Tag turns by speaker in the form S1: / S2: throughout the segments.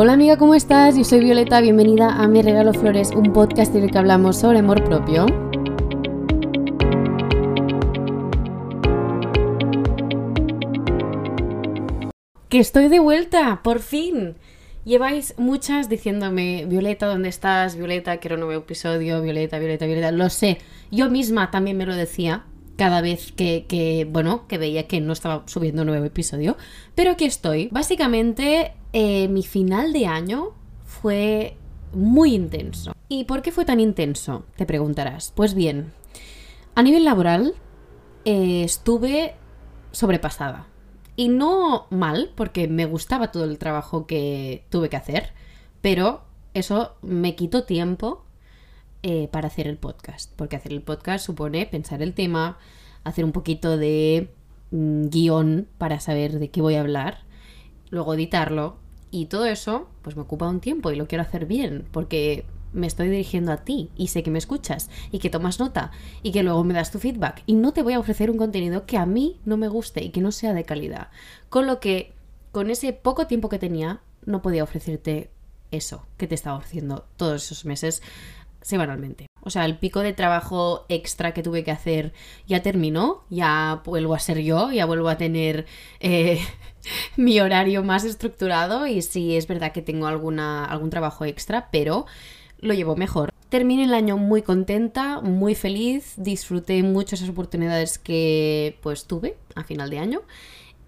S1: Hola amiga, ¿cómo estás? Yo soy Violeta, bienvenida a Mi Regalo Flores, un podcast en el que hablamos sobre amor propio. Que estoy de vuelta, por fin. Lleváis muchas diciéndome, Violeta, ¿dónde estás? Violeta, quiero un nuevo episodio, Violeta, Violeta, Violeta. Lo sé, yo misma también me lo decía cada vez que, bueno, que veía que no estaba subiendo un nuevo episodio. Pero aquí estoy. Básicamente, eh, mi final de año fue muy intenso. ¿Y por qué fue tan intenso? Te preguntarás. Pues bien, a nivel laboral eh, estuve sobrepasada. Y no mal, porque me gustaba todo el trabajo que tuve que hacer, pero eso me quitó tiempo eh, para hacer el podcast. Porque hacer el podcast supone pensar el tema, hacer un poquito de mm, guion para saber de qué voy a hablar, luego editarlo. Y todo eso, pues me ocupa un tiempo y lo quiero hacer bien, porque me estoy dirigiendo a ti y sé que me escuchas y que tomas nota y que luego me das tu feedback y no te voy a ofrecer un contenido que a mí no me guste y que no sea de calidad. Con lo que con ese poco tiempo que tenía no podía ofrecerte eso que te estaba ofreciendo todos esos meses semanalmente. O sea, el pico de trabajo extra que tuve que hacer ya terminó, ya vuelvo a ser yo, ya vuelvo a tener eh, mi horario más estructurado y sí es verdad que tengo alguna, algún trabajo extra, pero lo llevo mejor. Terminé el año muy contenta, muy feliz, disfruté mucho esas oportunidades que pues tuve a final de año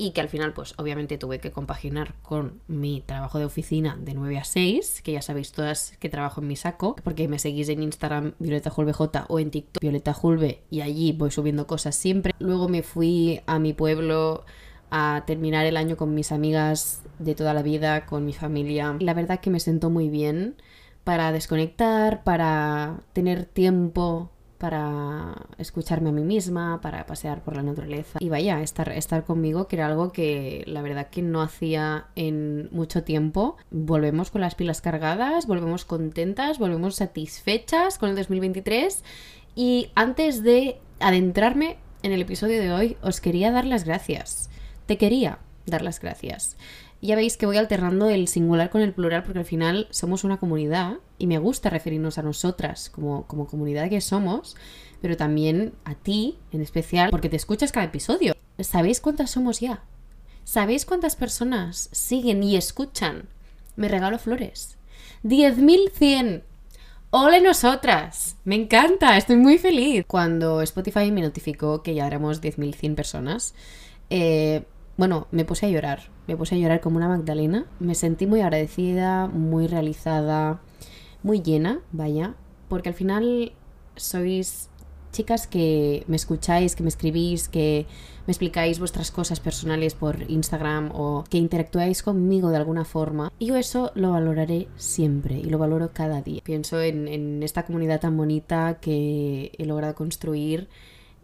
S1: y que al final pues obviamente tuve que compaginar con mi trabajo de oficina de 9 a 6, que ya sabéis todas que trabajo en mi saco, porque me seguís en Instagram Violeta J o en TikTok Violeta Julve y allí voy subiendo cosas siempre. Luego me fui a mi pueblo a terminar el año con mis amigas de toda la vida, con mi familia. La verdad que me sentó muy bien para desconectar, para tener tiempo para escucharme a mí misma, para pasear por la naturaleza y vaya, estar, estar conmigo, que era algo que la verdad que no hacía en mucho tiempo. Volvemos con las pilas cargadas, volvemos contentas, volvemos satisfechas con el 2023 y antes de adentrarme en el episodio de hoy, os quería dar las gracias. Te quería dar las gracias ya veis que voy alternando el singular con el plural porque al final somos una comunidad y me gusta referirnos a nosotras como, como comunidad que somos, pero también a ti en especial porque te escuchas cada episodio. ¿Sabéis cuántas somos ya? ¿Sabéis cuántas personas siguen y escuchan? Me regalo flores. 10.100. ¡Hola nosotras! Me encanta, estoy muy feliz. Cuando Spotify me notificó que ya éramos 10.100 personas, eh, bueno, me puse a llorar, me puse a llorar como una Magdalena, me sentí muy agradecida, muy realizada, muy llena, vaya, porque al final sois chicas que me escucháis, que me escribís, que me explicáis vuestras cosas personales por Instagram o que interactuáis conmigo de alguna forma. Y yo eso lo valoraré siempre y lo valoro cada día. Pienso en, en esta comunidad tan bonita que he logrado construir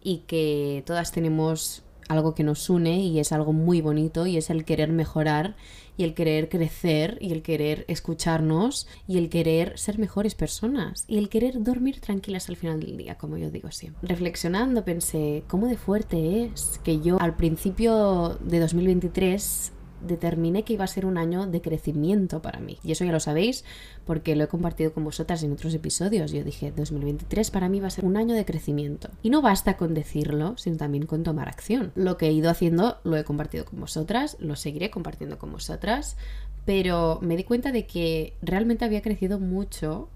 S1: y que todas tenemos algo que nos une y es algo muy bonito y es el querer mejorar y el querer crecer y el querer escucharnos y el querer ser mejores personas y el querer dormir tranquilas al final del día, como yo digo siempre. Reflexionando pensé, ¿cómo de fuerte es que yo al principio de 2023 determiné que iba a ser un año de crecimiento para mí. Y eso ya lo sabéis porque lo he compartido con vosotras en otros episodios. Yo dije, 2023 para mí va a ser un año de crecimiento. Y no basta con decirlo, sino también con tomar acción. Lo que he ido haciendo lo he compartido con vosotras, lo seguiré compartiendo con vosotras, pero me di cuenta de que realmente había crecido mucho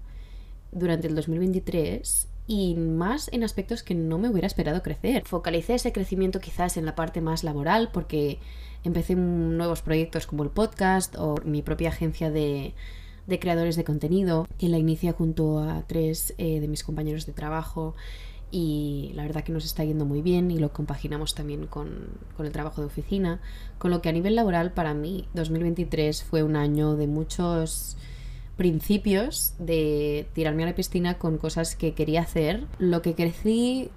S1: durante el 2023 y más en aspectos que no me hubiera esperado crecer. Focalicé ese crecimiento quizás en la parte más laboral porque empecé nuevos proyectos como el podcast o mi propia agencia de, creadores de contenido, que la inicia junto a tres eh, de mis compañeros de trabajo y la verdad que nos está yendo muy bien y lo compaginamos también con, con, el trabajo de oficina, con lo que a nivel laboral para mí 2023 fue un año de muchos principios, de tirarme a la piscina con cosas que quería hacer. Lo que crecí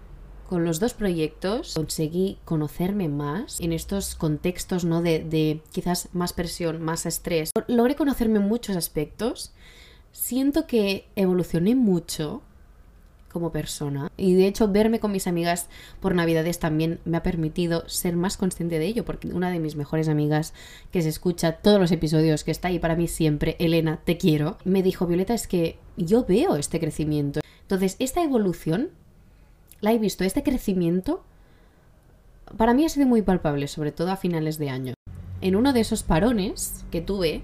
S1: con los dos proyectos conseguí conocerme más en estos contextos, ¿no? De, quizás más presión, más estrés. Logré conocerme en muchos aspectos. Siento que evolucioné mucho como persona. Y de hecho, verme con mis amigas por Navidades también me ha permitido ser más consciente de ello, porque una de mis mejores amigas, que se escucha todos los episodios, que está ahí para mí siempre, Elena, te quiero, me dijo, Violeta, es que yo veo este crecimiento. Entonces, esta evolución, la he visto, este crecimiento, para mí ha sido muy palpable, sobre todo a finales de año. En uno de esos parones que tuve,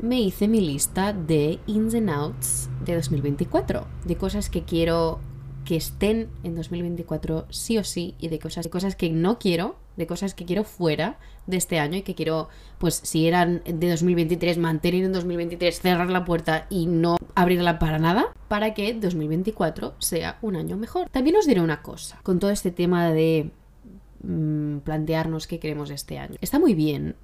S1: me hice mi lista de ins and outs de 2024, de cosas que quiero que estén en 2024 sí o sí y de cosas, de cosas que no quiero, de cosas que quiero fuera de este año y que quiero, pues si eran de 2023, mantener en 2023, cerrar la puerta y no abrirla para nada, para que 2024 sea un año mejor. También os diré una cosa, con todo este tema de mm, plantearnos qué queremos este año. Está muy bien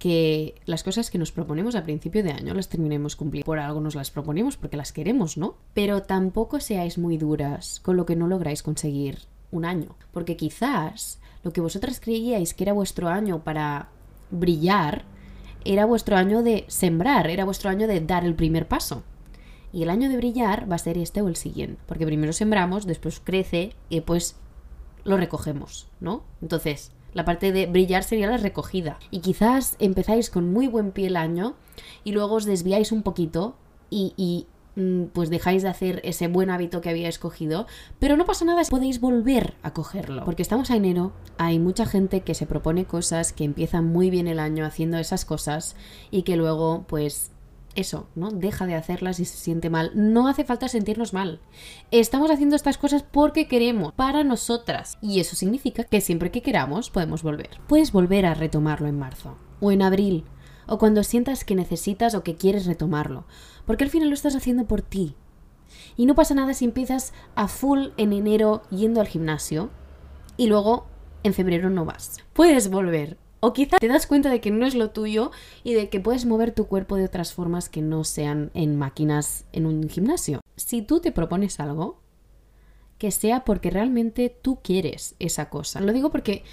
S1: que las cosas que nos proponemos a principio de año las terminemos cumpliendo. Por algo nos las proponemos porque las queremos, ¿no? Pero tampoco seáis muy duras con lo que no lográis conseguir un año. Porque quizás lo que vosotras creíais que era vuestro año para brillar, era vuestro año de sembrar, era vuestro año de dar el primer paso. Y el año de brillar va a ser este o el siguiente. Porque primero sembramos, después crece y después lo recogemos, ¿no? Entonces, la parte de brillar sería la recogida. Y quizás empezáis con muy buen pie el año y luego os desviáis un poquito y, mm, pues dejáis de hacer ese buen hábito que habíais cogido, pero no pasa nada, podéis volver a cogerlo, porque estamos a enero, hay mucha gente que se propone cosas, que empieza muy bien el año haciendo esas cosas y que luego pues eso, ¿no? Deja de hacerlas y se siente mal. No hace falta sentirnos mal. Estamos haciendo estas cosas porque queremos, para nosotras. Y eso significa que siempre que queramos podemos volver. Puedes volver a retomarlo en marzo o en abril o cuando sientas que necesitas o que quieres retomarlo. Porque al final lo estás haciendo por ti. Y no pasa nada si empiezas a full en enero yendo al gimnasio y luego en febrero no vas. Puedes volver o quizá te das cuenta de que no es lo tuyo y de que puedes mover tu cuerpo de otras formas que no sean en máquinas en un gimnasio. Si tú te propones algo, que sea porque realmente tú quieres esa cosa. Lo digo porque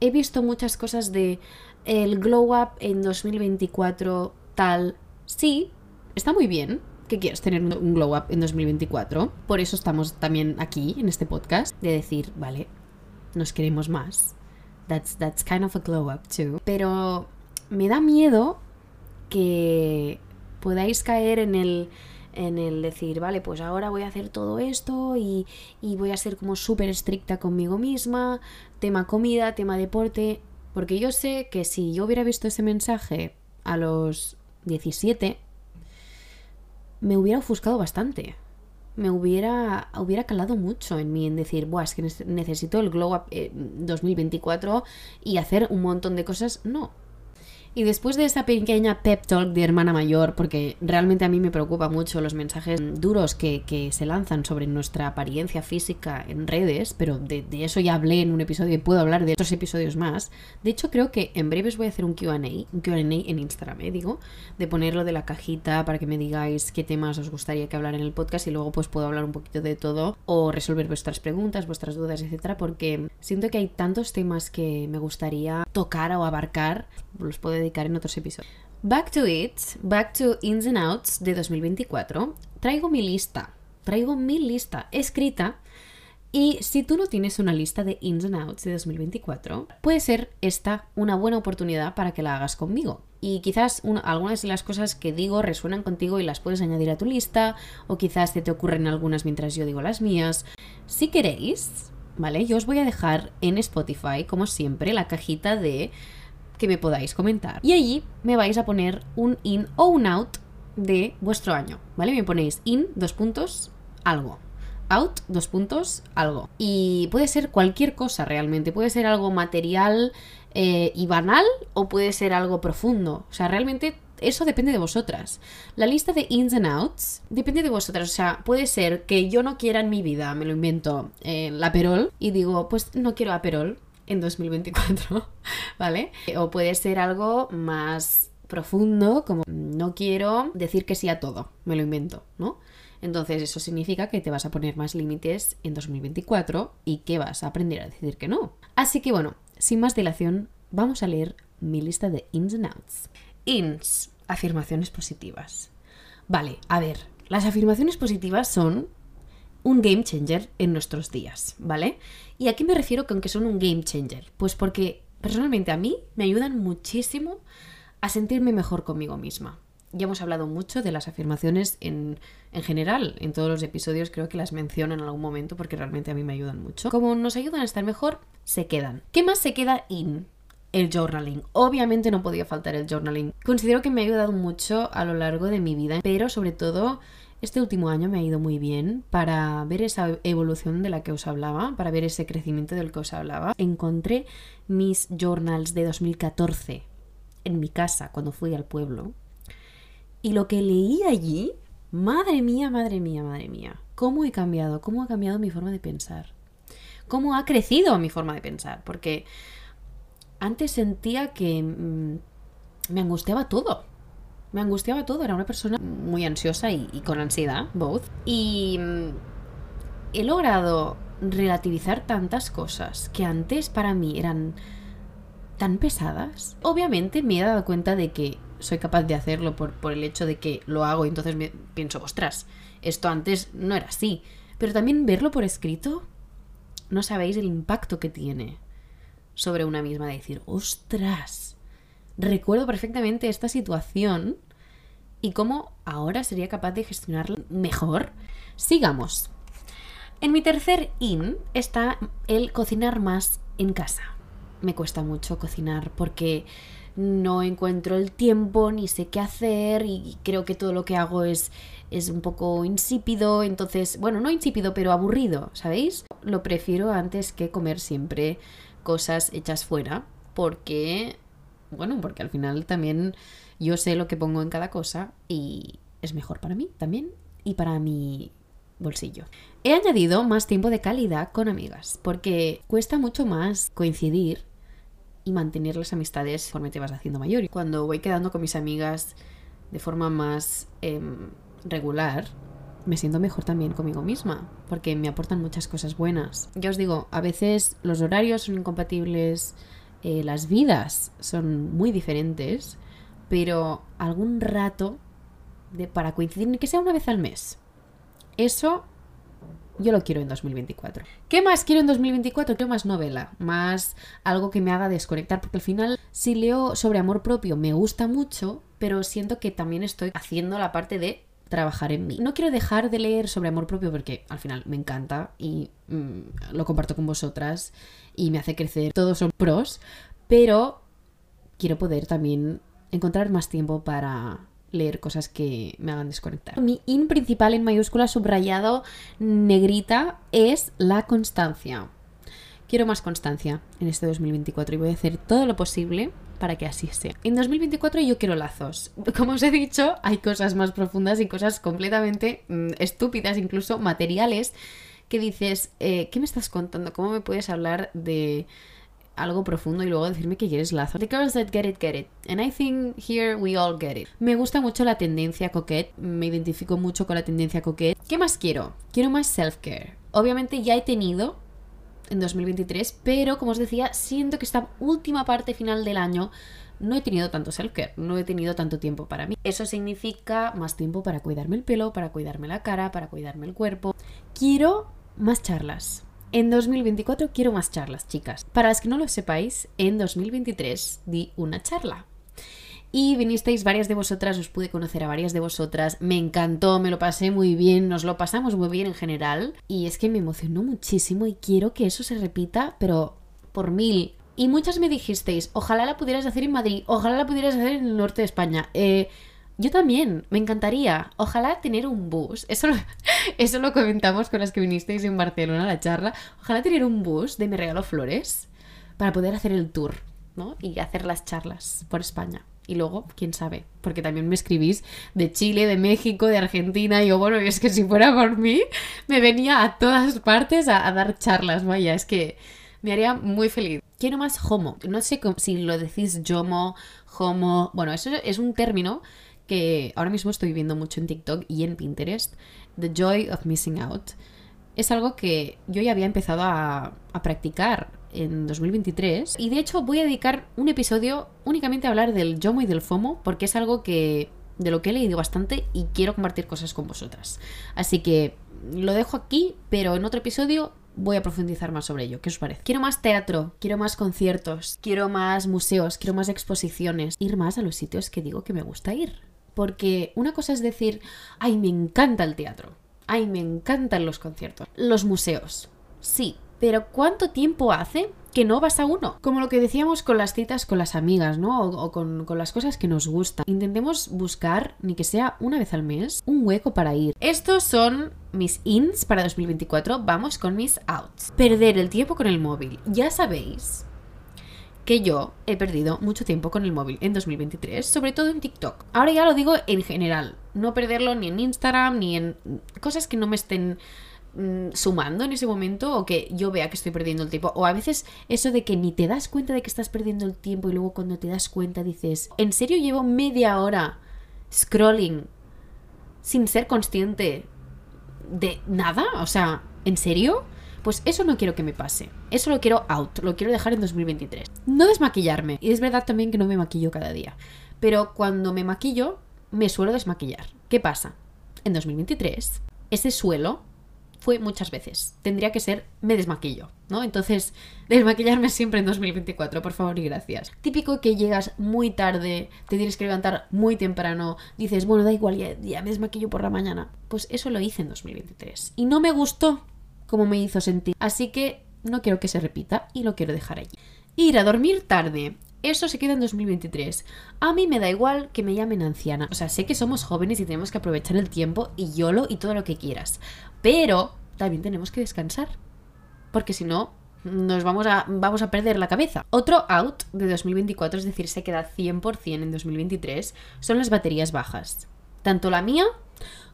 S1: he visto muchas cosas de el glow up en 2024 tal. Sí, está muy bien que quieras tener un glow up en 2024. Por eso estamos también aquí en este podcast de decir, vale, nos queremos más That's, that's kind of a glow up too. Pero me da miedo que podáis caer en el, en el decir, vale, pues ahora voy a hacer todo esto y, y voy a ser como súper estricta conmigo misma, tema comida, tema deporte, porque yo sé que si yo hubiera visto ese mensaje a los 17, me hubiera ofuscado bastante me hubiera, hubiera calado mucho en mí en decir, Buah, es que necesito el Glow Up 2024 eh, y hacer un montón de cosas. No, y después de esa pequeña pep talk de hermana mayor, porque realmente a mí me preocupa mucho los mensajes duros que, se lanzan sobre nuestra apariencia física en redes, pero de, eso ya hablé en un episodio y puedo hablar de otros episodios más. De hecho, creo que en breves voy a hacer un QA, un QA en Instagram, ¿eh? digo, de ponerlo de la cajita para que me digáis qué temas os gustaría que hablar en el podcast y luego pues puedo hablar un poquito de todo o resolver vuestras preguntas, vuestras dudas, etcétera, porque siento que hay tantos temas que me gustaría tocar o abarcar, los puedo dedicar en otros episodios. Back to it, back to ins and outs de 2024. Traigo mi lista, traigo mi lista escrita. Y si tú no tienes una lista de ins and outs de 2024, puede ser esta una buena oportunidad para que la hagas conmigo. Y quizás algunas de las cosas que digo resuenan contigo y las puedes añadir a tu lista, o quizás te, te ocurren algunas mientras yo digo las mías. Si queréis, ¿vale? Yo os voy a dejar en Spotify, como siempre, la cajita de que me podáis comentar. Y allí me vais a poner un in o un out de vuestro año, ¿vale? Me ponéis in, dos puntos, algo. Out, dos puntos, algo. Y puede ser cualquier cosa realmente. Puede ser algo material eh, y banal o puede ser algo profundo. O sea, realmente eso depende de vosotras. La lista de ins and outs depende de vosotras. O sea, puede ser que yo no quiera en mi vida, me lo invento, eh, la perol y digo, pues no quiero aperol en 2024, ¿vale? O puede ser algo más profundo, como no quiero decir que sí a todo, me lo invento, ¿no? Entonces eso significa que te vas a poner más límites en 2024 y que vas a aprender a decir que no. Así que bueno, sin más dilación, vamos a leer mi lista de ins and outs. Ins, afirmaciones positivas. Vale, a ver, las afirmaciones positivas son un game changer en nuestros días, ¿vale? ¿Y a qué me refiero con que son un game changer? Pues porque personalmente a mí me ayudan muchísimo a sentirme mejor conmigo misma. Ya hemos hablado mucho de las afirmaciones en, en general, en todos los episodios creo que las menciono en algún momento porque realmente a mí me ayudan mucho. Como nos ayudan a estar mejor, se quedan. ¿Qué más se queda in? El journaling. Obviamente no podía faltar el journaling. Considero que me ha ayudado mucho a lo largo de mi vida, pero sobre todo este último año me ha ido muy bien para ver esa evolución de la que os hablaba, para ver ese crecimiento del que os hablaba. Encontré mis journals de 2014 en mi casa cuando fui al pueblo. Y lo que leí allí, madre mía, madre mía, madre mía, cómo he cambiado, cómo ha cambiado mi forma de pensar. Cómo ha crecido mi forma de pensar, porque antes sentía que mm, me angustiaba todo. Me angustiaba todo, era una persona muy ansiosa y, con ansiedad, both. Y mm, he logrado relativizar tantas cosas que antes para mí eran tan pesadas. Obviamente me he dado cuenta de que soy capaz de hacerlo por, por el hecho de que lo hago y entonces me pienso, ostras, esto antes no era así. Pero también verlo por escrito, no sabéis el impacto que tiene sobre una misma, de decir, ostras, recuerdo perfectamente esta situación y cómo ahora sería capaz de gestionarla mejor. Sigamos. En mi tercer in está el cocinar más en casa. Me cuesta mucho cocinar porque no encuentro el tiempo ni sé qué hacer y creo que todo lo que hago es, es un poco insípido, entonces, bueno, no insípido, pero aburrido, ¿sabéis? Lo prefiero antes que comer siempre cosas hechas fuera porque, bueno, porque al final también yo sé lo que pongo en cada cosa y es mejor para mí también y para mi bolsillo. He añadido más tiempo de calidad con amigas porque cuesta mucho más coincidir y mantener las amistades conforme te vas haciendo mayor. Cuando voy quedando con mis amigas de forma más em, regular, me siento mejor también conmigo misma, porque me aportan muchas cosas buenas. Ya os digo, a veces los horarios son incompatibles, eh, las vidas son muy diferentes, pero algún rato para coincidir, que sea una vez al mes. Eso yo lo quiero en 2024. ¿Qué más quiero en 2024? Quiero más novela, más algo que me haga desconectar, porque al final si leo sobre amor propio me gusta mucho, pero siento que también estoy haciendo la parte de trabajar en mí. No quiero dejar de leer sobre amor propio porque al final me encanta y mm, lo comparto con vosotras y me hace crecer. Todos son pros, pero quiero poder también encontrar más tiempo para leer cosas que me hagan desconectar. Mi in principal en mayúscula subrayado negrita es la constancia. Quiero más constancia en este 2024 y voy a hacer todo lo posible para que así sea. En 2024 yo quiero lazos. Como os he dicho, hay cosas más profundas y cosas completamente mm, estúpidas, incluso materiales, que dices, eh, ¿qué me estás contando? ¿Cómo me puedes hablar de algo profundo y luego decirme que quieres lazos? The girls that get it, get it. And I think here we all get it. Me gusta mucho la tendencia coquette, me identifico mucho con la tendencia coquette. ¿Qué más quiero? Quiero más self-care. Obviamente ya he tenido en 2023, pero como os decía, siento que esta última parte final del año no he tenido tanto self-care, no he tenido tanto tiempo para mí. Eso significa más tiempo para cuidarme el pelo, para cuidarme la cara, para cuidarme el cuerpo. Quiero más charlas. En 2024 quiero más charlas, chicas. Para las que no lo sepáis, en 2023 di una charla y vinisteis varias de vosotras, os pude conocer a varias de vosotras, me encantó, me lo pasé muy bien, nos lo pasamos muy bien en general y es que me emocionó muchísimo y quiero que eso se repita, pero por mil. Y muchas me dijisteis, ojalá la pudieras hacer en Madrid, ojalá la pudieras hacer en el norte de España. Eh, yo también, me encantaría. Ojalá tener un bus. Eso lo, eso lo comentamos con las que vinisteis en Barcelona a la charla. Ojalá tener un bus de Me Regalo Flores para poder hacer el tour, ¿no? Y hacer las charlas por España. Y luego, quién sabe, porque también me escribís de Chile, de México, de Argentina. Y yo, bueno, es que si fuera por mí, me venía a todas partes a, dar charlas, vaya, es que me haría muy feliz. Quiero más homo. No sé si lo decís yomo, homo. Bueno, eso es un término que ahora mismo estoy viendo mucho en TikTok y en Pinterest. The joy of missing out. Es algo que yo ya había empezado a practicar en 2023. Y de hecho voy a dedicar un episodio únicamente a hablar del YOMO y del FOMO, porque es algo que de lo que he leído bastante y quiero compartir cosas con vosotras. Así que lo dejo aquí, pero en otro episodio voy a profundizar más sobre ello. ¿Qué os parece? Quiero más teatro, quiero más conciertos, quiero más museos, quiero más exposiciones, ir más a los sitios que digo que me gusta ir. Porque una cosa es decir, ay, me encanta el teatro, ay, me encantan los conciertos, los museos. Sí, pero ¿cuánto tiempo hace que no vas a uno? Como lo que decíamos con las citas con las amigas, ¿no? O, con, con, las cosas que nos gustan. Intentemos buscar, ni que sea una vez al mes, un hueco para ir. Estos son mis ins para 2024. Vamos con mis outs. Perder el tiempo con el móvil. Ya sabéis que yo he perdido mucho tiempo con el móvil en 2023, sobre todo en TikTok. Ahora ya lo digo en general, no perderlo ni en Instagram ni en cosas que no me estén sumando en ese momento o que yo vea que estoy perdiendo el tiempo. O a veces eso de que ni te das cuenta de que estás perdiendo el tiempo y luego cuando te das cuenta dices, ¿en serio llevo media hora scrolling sin ser consciente de nada? O sea, ¿en serio? Pues eso no quiero que me pase. Eso lo quiero out, lo quiero dejar en 2023. No desmaquillarme. Y es verdad también que no me maquillo cada día. Pero cuando me maquillo, me suelo desmaquillar. ¿Qué pasa? En 2023, ese suelo fue muchas veces. Tendría que ser me desmaquillo, ¿no? Entonces, desmaquillarme siempre en 2024, por favor y gracias. Típico que llegas muy tarde, te tienes que levantar muy temprano, dices, bueno, da igual, ya, me desmaquillo por la mañana. Pues eso lo hice en 2023. Y no me gustó como me hizo sentir. Así que no quiero que se repita y lo quiero dejar allí. Ir a dormir tarde. Eso se queda en 2023. A mí me da igual que me llamen anciana. O sea, sé que somos jóvenes y tenemos que aprovechar el tiempo y YOLO y todo lo que quieras. Pero también tenemos que descansar. Porque si no, nos vamos a, vamos a perder la cabeza. Otro out de 2024, es decir, se queda 100% en 2023, son las baterías bajas. Tanto la mía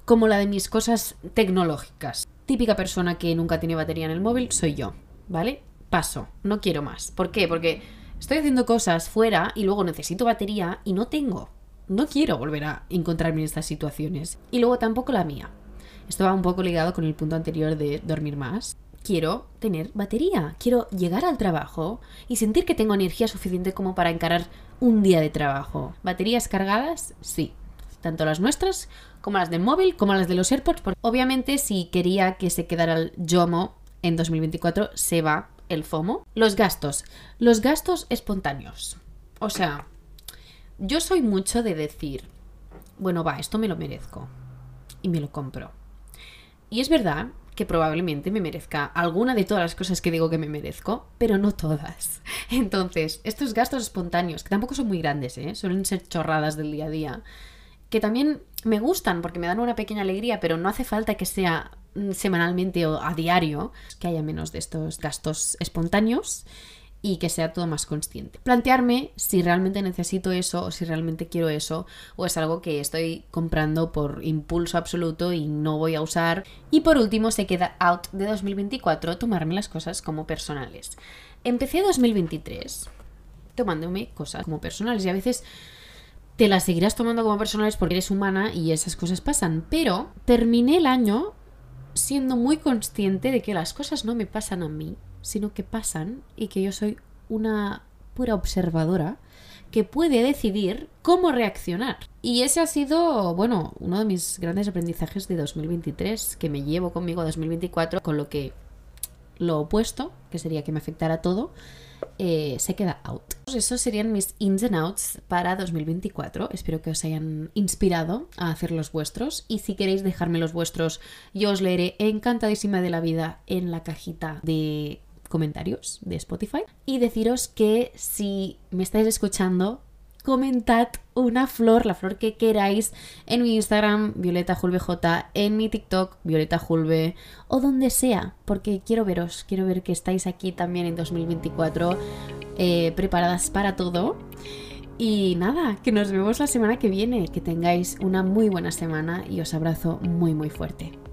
S1: como la de mis cosas tecnológicas. Típica persona que nunca tiene batería en el móvil soy yo, ¿vale? Paso, no quiero más. ¿Por qué? Porque estoy haciendo cosas fuera y luego necesito batería y no tengo. No quiero volver a encontrarme en estas situaciones. Y luego tampoco la mía. Esto va un poco ligado con el punto anterior de dormir más. Quiero tener batería, quiero llegar al trabajo y sentir que tengo energía suficiente como para encarar un día de trabajo. ¿Baterías cargadas? Sí. Tanto las nuestras como las del móvil, como las de los AirPods. Obviamente, si quería que se quedara el YOMO en 2024, se va el FOMO. Los gastos. Los gastos espontáneos. O sea, yo soy mucho de decir, bueno, va, esto me lo merezco. Y me lo compro. Y es verdad que probablemente me merezca alguna de todas las cosas que digo que me merezco, pero no todas. Entonces, estos gastos espontáneos, que tampoco son muy grandes, ¿eh? suelen ser chorradas del día a día, que también me gustan porque me dan una pequeña alegría, pero no hace falta que sea mm, semanalmente o a diario, que haya menos de estos gastos espontáneos y que sea todo más consciente. Plantearme si realmente necesito eso o si realmente quiero eso o es algo que estoy comprando por impulso absoluto y no voy a usar. Y por último se queda out de 2024 tomarme las cosas como personales. Empecé 2023 tomándome cosas como personales y a veces te las seguirás tomando como personales porque eres humana y esas cosas pasan, pero terminé el año siendo muy consciente de que las cosas no me pasan a mí, sino que pasan y que yo soy una pura observadora que puede decidir cómo reaccionar. Y ese ha sido, bueno, uno de mis grandes aprendizajes de 2023, que me llevo conmigo a 2024, con lo que lo opuesto, que sería que me afectara todo, eh, se queda out. Esos serían mis ins and outs para 2024. Espero que os hayan inspirado a hacer los vuestros. Y si queréis dejarme los vuestros, yo os leeré encantadísima de la vida en la cajita de comentarios de Spotify. Y deciros que si me estáis escuchando, comentad una flor, la flor que queráis, en mi Instagram, Violeta J, en mi TikTok, Violeta Julve, o donde sea, porque quiero veros, quiero ver que estáis aquí también en 2024, eh, preparadas para todo. Y nada, que nos vemos la semana que viene, que tengáis una muy buena semana y os abrazo muy muy fuerte.